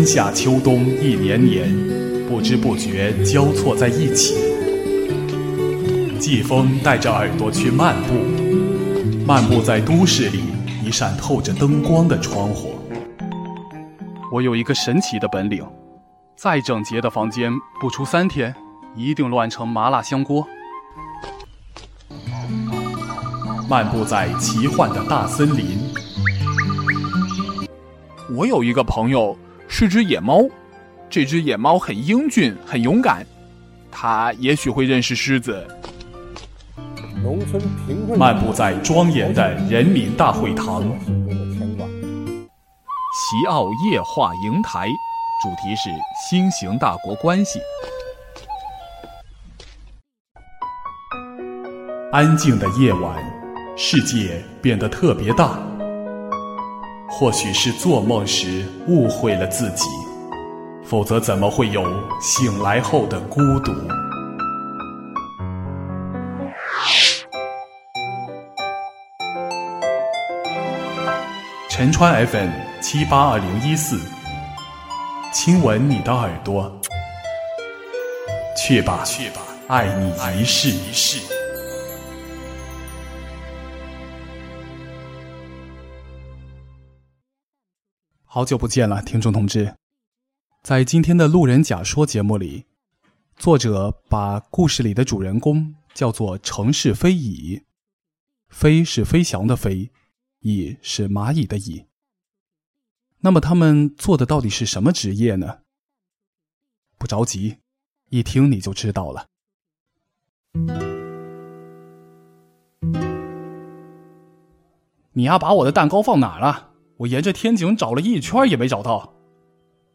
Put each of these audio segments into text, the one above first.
春夏秋冬一年年，不知不觉交错在一起。季风带着耳朵去漫步，漫步在都市里一扇透着灯光的窗户。我有一个神奇的本领，再整洁的房间，不出三天，一定乱成麻辣香锅。漫步在奇幻的大森林。我有一个朋友是只野猫，这只野猫很英俊，很勇敢，它也许会认识狮子。农村贫困。漫步在庄严的人民大会堂。席奥夜话营台，主题是新型大国关系。安静的夜晚。世界变得特别大，或许是做梦时误会了自己，否则怎么会有醒来后的孤独？陈川 FM 七八二零一四，亲吻你的耳朵，去吧，去吧，爱你一世一世。好久不见了，听众同志。在今天的路人甲说节目里，作者把故事里的主人公叫做城市飞蚁，飞是飞翔的飞，蚁是蚂蚁的蚁。那么他们做的到底是什么职业呢？不着急，一听你就知道了。你呀，把我的蛋糕放哪了？我沿着天井找了一圈也没找到。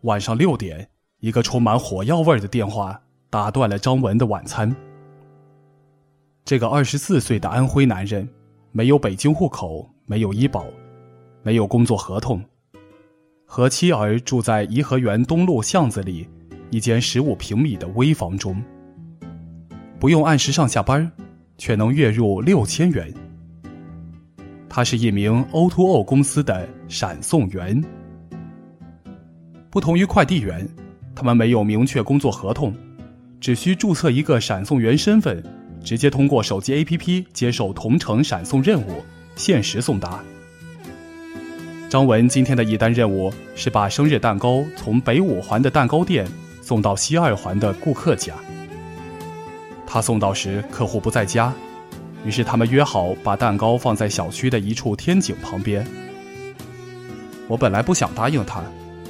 晚上六点，一个充满火药味的电话打断了张文的晚餐。这个二十四岁的安徽男人，没有北京户口，没有医保，没有工作合同，和妻儿住在颐和园东路巷子里一间十五平米的危房中，不用按时上下班，却能月入六千元。他是一名 O2O 公司的闪送员。不同于快递员，他们没有明确工作合同，只需注册一个闪送员身份，直接通过手机 APP 接受同城闪送任务，限时送达。张文今天的一单任务是把生日蛋糕从北五环的蛋糕店送到西二环的顾客家。他送到时，客户不在家。于是他们约好把蛋糕放在小区的一处天井旁边。我本来不想答应他，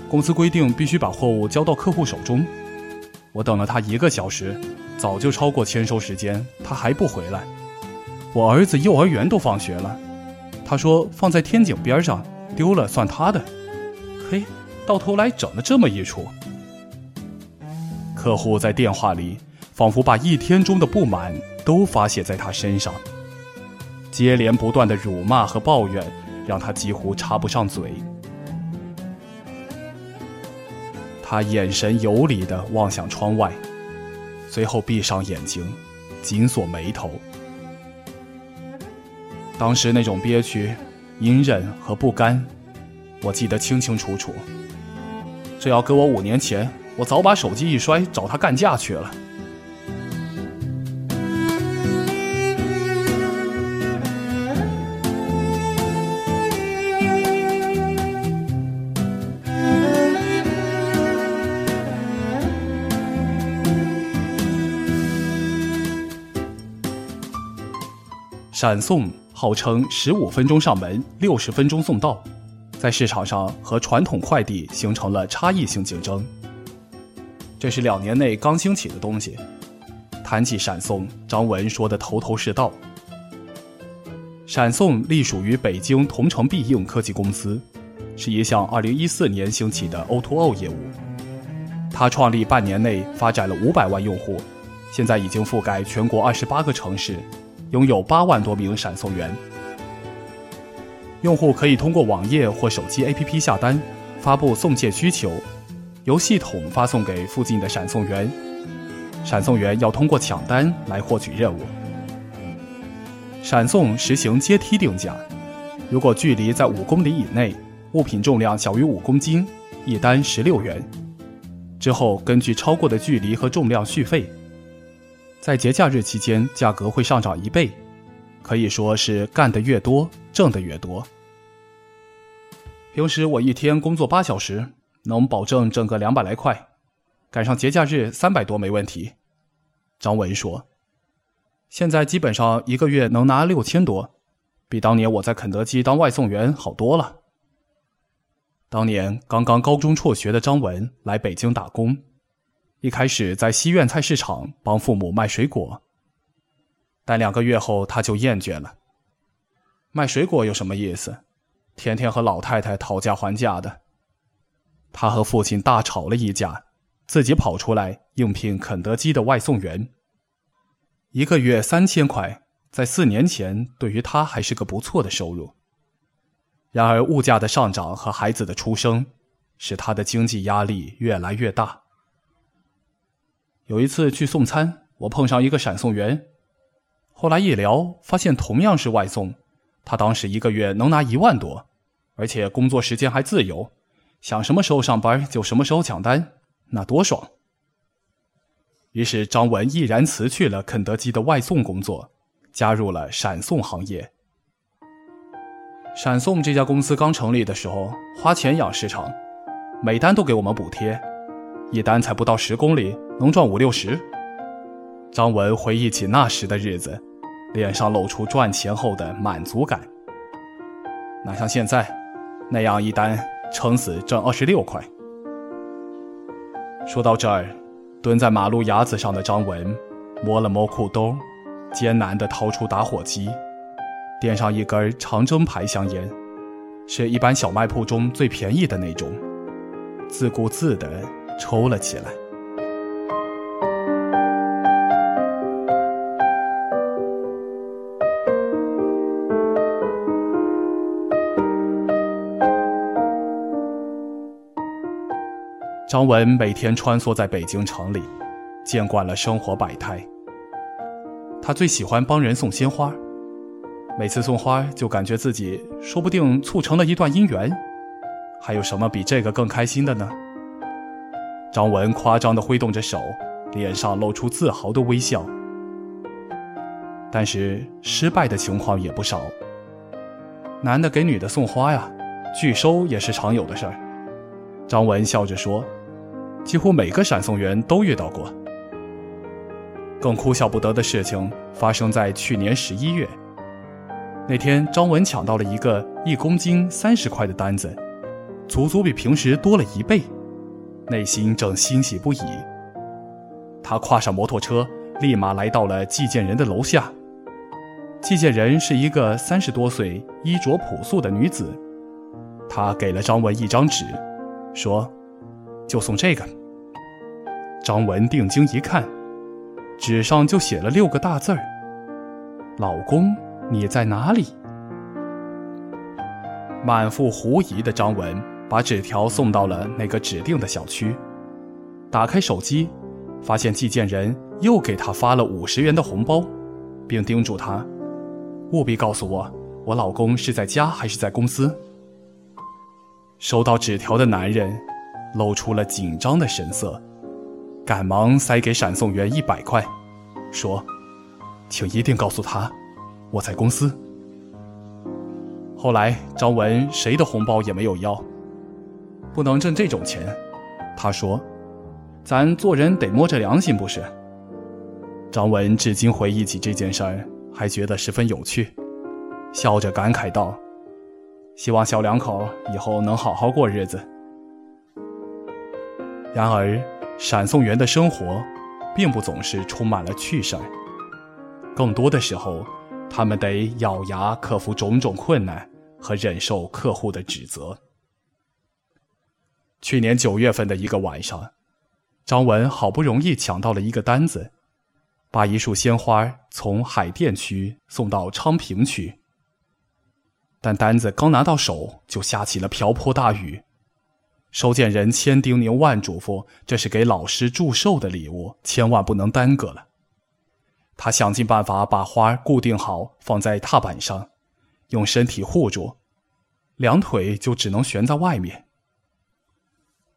公司规定必须把货物交到客户手中。我等了他一个小时，早就超过签收时间，他还不回来。我儿子幼儿园都放学了，他说放在天井边上，丢了算他的。嘿，到头来整了这么一出。客户在电话里仿佛把一天中的不满。都发泄在他身上，接连不断的辱骂和抱怨，让他几乎插不上嘴。他眼神游离的望向窗外，随后闭上眼睛，紧锁眉头。当时那种憋屈、隐忍和不甘，我记得清清楚楚。这要搁我五年前，我早把手机一摔，找他干架去了。闪送号称十五分钟上门，六十分钟送到，在市场上和传统快递形成了差异性竞争。这是两年内刚兴起的东西。谈起闪送，张文说的头头是道。闪送隶属于北京同城必应科技公司，是一项二零一四年兴起的 O2O 业务。他创立半年内发展了五百万用户，现在已经覆盖全国二十八个城市。拥有八万多名闪送员，用户可以通过网页或手机 APP 下单，发布送件需求，由系统发送给附近的闪送员。闪送员要通过抢单来获取任务。闪送实行阶梯定价，如果距离在五公里以内，物品重量小于五公斤，一单十六元。之后根据超过的距离和重量续费。在节假日期间，价格会上涨一倍，可以说是干得越多，挣得越多。平时我一天工作八小时，能保证挣个两百来块，赶上节假日三百多没问题。张文说：“现在基本上一个月能拿六千多，比当年我在肯德基当外送员好多了。”当年刚刚高中辍学的张文来北京打工。一开始在西苑菜市场帮父母卖水果，但两个月后他就厌倦了。卖水果有什么意思？天天和老太太讨价还价的。他和父亲大吵了一架，自己跑出来应聘肯德基的外送员。一个月三千块，在四年前对于他还是个不错的收入。然而物价的上涨和孩子的出生，使他的经济压力越来越大。有一次去送餐，我碰上一个闪送员，后来一聊，发现同样是外送，他当时一个月能拿一万多，而且工作时间还自由，想什么时候上班就什么时候抢单，那多爽。于是张文毅然辞去了肯德基的外送工作，加入了闪送行业。闪送这家公司刚成立的时候，花钱养市场，每单都给我们补贴。一单才不到十公里，能赚五六十。张文回忆起那时的日子，脸上露出赚钱后的满足感。哪像现在，那样一单撑死挣二十六块。说到这儿，蹲在马路牙子上的张文摸了摸裤兜，艰难地掏出打火机，点上一根长征牌香烟，是一般小卖铺中最便宜的那种，自顾自地。抽了起来。张文每天穿梭在北京城里，见惯了生活百态。他最喜欢帮人送鲜花，每次送花就感觉自己说不定促成了一段姻缘。还有什么比这个更开心的呢？张文夸张地挥动着手，脸上露出自豪的微笑。但是失败的情况也不少。男的给女的送花呀，拒收也是常有的事儿。张文笑着说：“几乎每个闪送员都遇到过。”更哭笑不得的事情发生在去年十一月。那天，张文抢到了一个一公斤三十块的单子，足足比平时多了一倍。内心正欣喜不已。他跨上摩托车，立马来到了寄件人的楼下。寄件人是一个三十多岁、衣着朴素的女子。她给了张文一张纸，说：“就送这个。”张文定睛一看，纸上就写了六个大字儿：“老公，你在哪里？”满腹狐疑的张文。把纸条送到了那个指定的小区，打开手机，发现寄件人又给他发了五十元的红包，并叮嘱他，务必告诉我，我老公是在家还是在公司。收到纸条的男人露出了紧张的神色，赶忙塞给闪送员一百块，说：“请一定告诉他，我在公司。”后来张文谁的红包也没有要。不能挣这种钱，他说：“咱做人得摸着良心，不是？”张文至今回忆起这件事儿，还觉得十分有趣，笑着感慨道：“希望小两口以后能好好过日子。”然而，闪送员的生活，并不总是充满了趣事儿，更多的时候，他们得咬牙克服种种困难和忍受客户的指责。去年九月份的一个晚上，张文好不容易抢到了一个单子，把一束鲜花从海淀区送到昌平区。但单子刚拿到手，就下起了瓢泼大雨。收件人千叮咛万嘱咐，这是给老师祝寿的礼物，千万不能耽搁了。他想尽办法把花固定好，放在踏板上，用身体护住。两腿就只能悬在外面。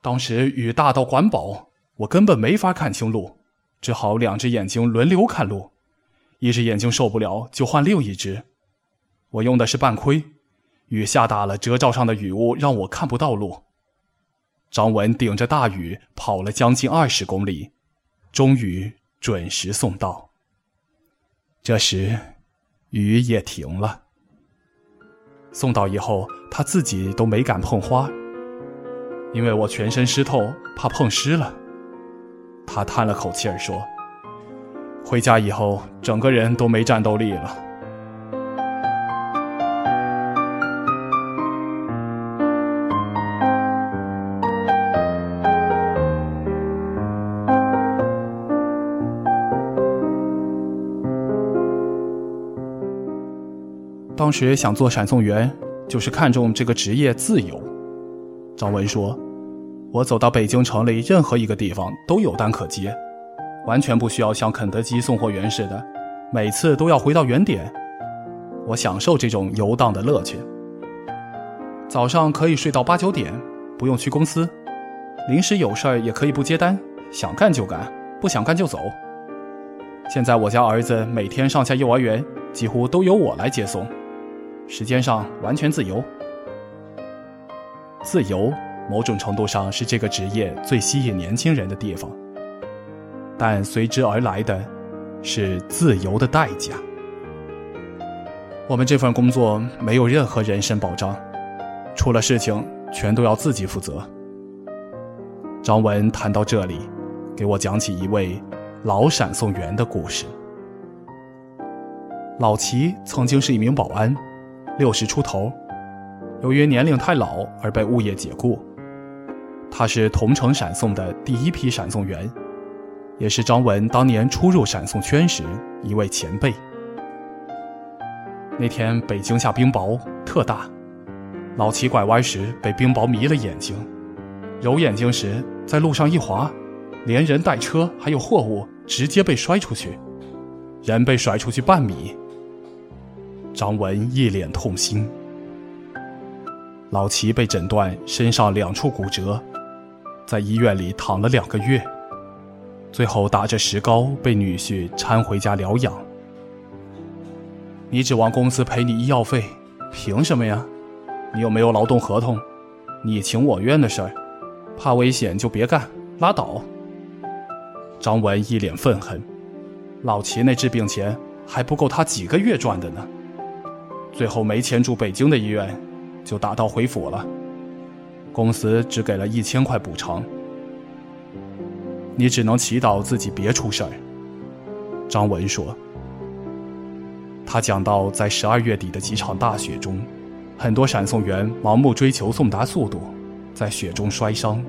当时雨大到管饱，我根本没法看清路，只好两只眼睛轮流看路，一只眼睛受不了就换另一只。我用的是半盔，雨下大了，遮罩上的雨雾让我看不到路。张文顶着大雨跑了将近二十公里，终于准时送到。这时，雨也停了。送到以后，他自己都没敢碰花，因为我全身湿透，怕碰湿了。他叹了口气儿说：“回家以后，整个人都没战斗力了。”当时想做闪送员，就是看中这个职业自由。张文说：“我走到北京城里任何一个地方都有单可接，完全不需要像肯德基送货员似的，每次都要回到原点。我享受这种游荡的乐趣。早上可以睡到八九点，不用去公司，临时有事儿也可以不接单，想干就干，不想干就走。现在我家儿子每天上下幼儿园，几乎都由我来接送。”时间上完全自由，自由某种程度上是这个职业最吸引年轻人的地方，但随之而来的，是自由的代价。我们这份工作没有任何人身保障，出了事情全都要自己负责。张文谈到这里，给我讲起一位老闪送员的故事。老齐曾经是一名保安。六十出头，由于年龄太老而被物业解雇。他是同城闪送的第一批闪送员，也是张文当年初入闪送圈时一位前辈。那天北京下冰雹特大，老齐拐弯时被冰雹迷了眼睛，揉眼睛时在路上一滑，连人带车还有货物直接被摔出去，人被甩出去半米。张文一脸痛心。老齐被诊断身上两处骨折，在医院里躺了两个月，最后打着石膏被女婿搀回家疗养。你指望公司赔你医药费，凭什么呀？你又没有劳动合同，你情我愿的事儿，怕危险就别干，拉倒。张文一脸愤恨，老齐那治病钱还不够他几个月赚的呢。最后没钱住北京的医院，就打道回府了。公司只给了一千块补偿，你只能祈祷自己别出事儿。张文说。他讲到，在十二月底的几场大雪中，很多闪送员盲目追求送达速度，在雪中摔伤。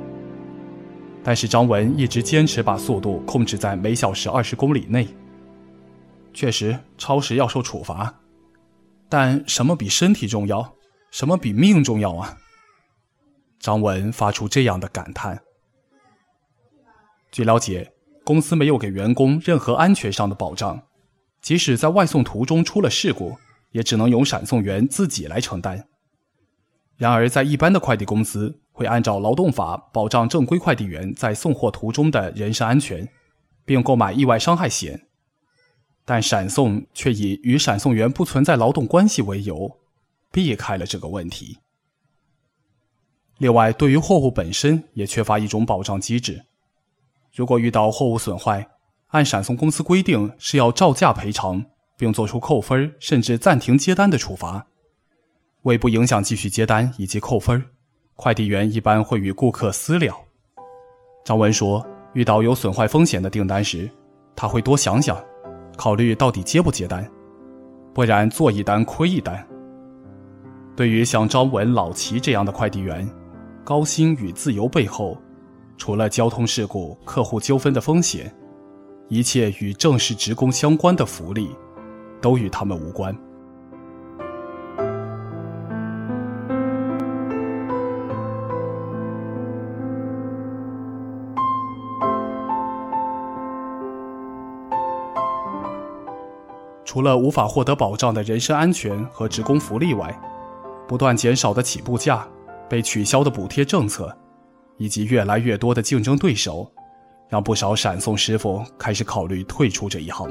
但是张文一直坚持把速度控制在每小时二十公里内。确实，超时要受处罚。但什么比身体重要？什么比命重要啊？张文发出这样的感叹。据了解，公司没有给员工任何安全上的保障，即使在外送途中出了事故，也只能由闪送员自己来承担。然而，在一般的快递公司，会按照劳动法保障正规快递员在送货途中的人身安全，并购买意外伤害险。但闪送却以与闪送员不存在劳动关系为由，避开了这个问题。另外，对于货物本身也缺乏一种保障机制。如果遇到货物损坏，按闪送公司规定是要照价赔偿，并作出扣分甚至暂停接单的处罚。为不影响继续接单以及扣分，快递员一般会与顾客私了。张文说，遇到有损坏风险的订单时，他会多想想。考虑到底接不接单，不然做一单亏一单。对于像张文、老齐这样的快递员，高薪与自由背后，除了交通事故、客户纠纷的风险，一切与正式职工相关的福利，都与他们无关。除了无法获得保障的人身安全和职工福利外，不断减少的起步价、被取消的补贴政策，以及越来越多的竞争对手，让不少闪送师傅开始考虑退出这一行。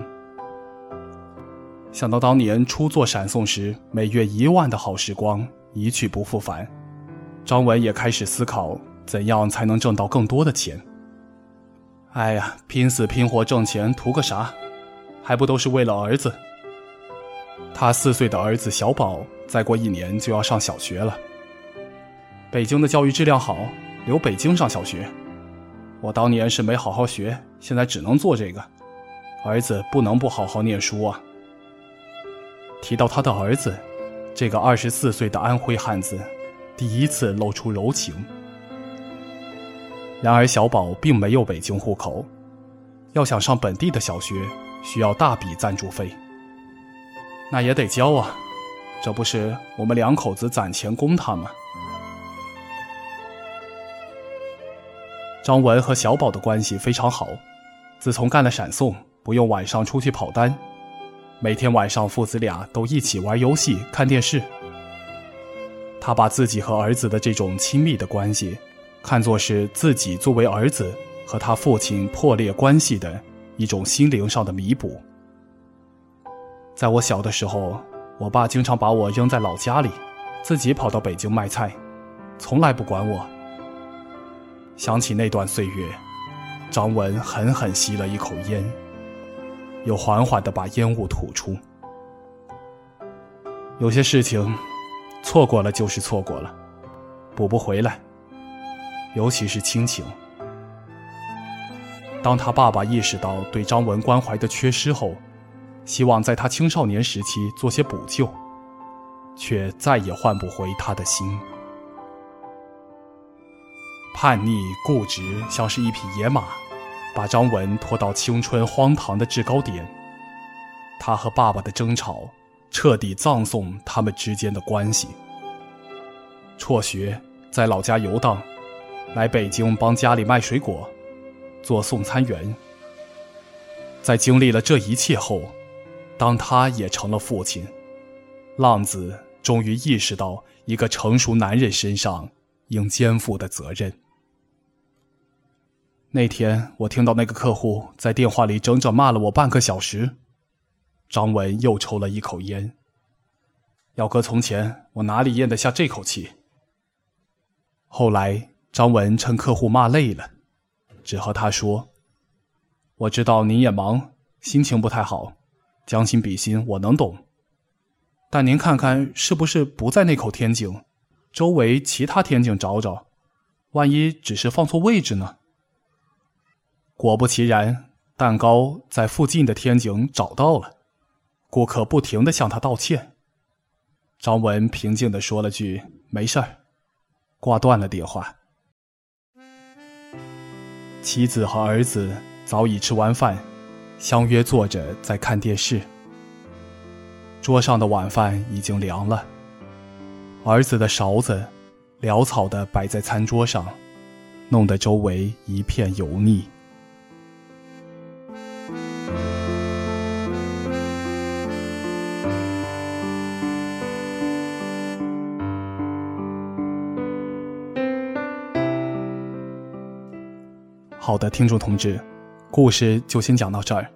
想到当年初做闪送时每月一万的好时光一去不复返，张文也开始思考怎样才能挣到更多的钱。哎呀，拼死拼活挣钱图个啥？还不都是为了儿子？他四岁的儿子小宝再过一年就要上小学了。北京的教育质量好，留北京上小学。我当年是没好好学，现在只能做这个。儿子不能不好好念书啊。提到他的儿子，这个二十四岁的安徽汉子，第一次露出柔情。然而，小宝并没有北京户口，要想上本地的小学，需要大笔赞助费。那也得交啊，这不是我们两口子攒钱供他吗？张文和小宝的关系非常好，自从干了闪送，不用晚上出去跑单。每天晚上，父子俩都一起玩游戏、看电视。他把自己和儿子的这种亲密的关系，看作是自己作为儿子和他父亲破裂关系的一种心灵上的弥补。在我小的时候，我爸经常把我扔在老家里，自己跑到北京卖菜，从来不管我。想起那段岁月，张文狠狠吸了一口烟。又缓缓地把烟雾吐出。有些事情，错过了就是错过了，补不回来。尤其是亲情。当他爸爸意识到对张文关怀的缺失后，希望在他青少年时期做些补救，却再也换不回他的心。叛逆固执，像是一匹野马。把张文拖到青春荒唐的制高点，他和爸爸的争吵彻底葬送他们之间的关系。辍学，在老家游荡，来北京帮家里卖水果，做送餐员。在经历了这一切后，当他也成了父亲，浪子终于意识到一个成熟男人身上应肩负的责任。那天，我听到那个客户在电话里整整骂了我半个小时。张文又抽了一口烟。要搁从前，我哪里咽得下这口气？后来，张文趁客户骂累了，只和他说：“我知道您也忙，心情不太好，将心比心，我能懂。但您看看，是不是不在那口天井，周围其他天井找找，万一只是放错位置呢？”果不其然，蛋糕在附近的天井找到了。顾客不停的向他道歉。张文平静的说了句“没事儿”，挂断了电话。妻子和儿子早已吃完饭，相约坐着在看电视。桌上的晚饭已经凉了，儿子的勺子潦草的摆在餐桌上，弄得周围一片油腻。好的，听众同志，故事就先讲到这儿。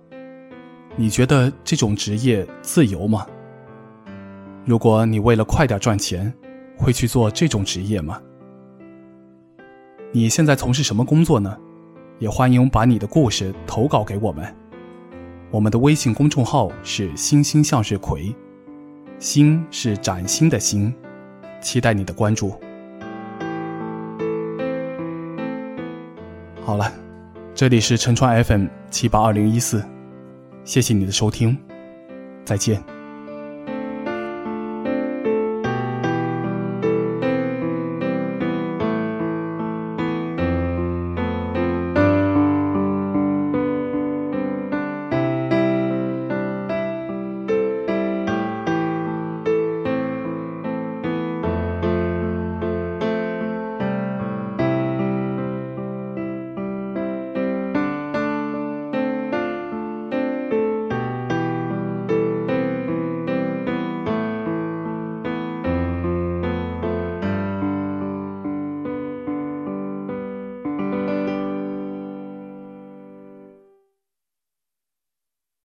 你觉得这种职业自由吗？如果你为了快点赚钱，会去做这种职业吗？你现在从事什么工作呢？也欢迎把你的故事投稿给我们。我们的微信公众号是“星星向日葵”，星是崭新的星，期待你的关注。好了。这里是陈川 FM 七八二零一四，谢谢你的收听，再见。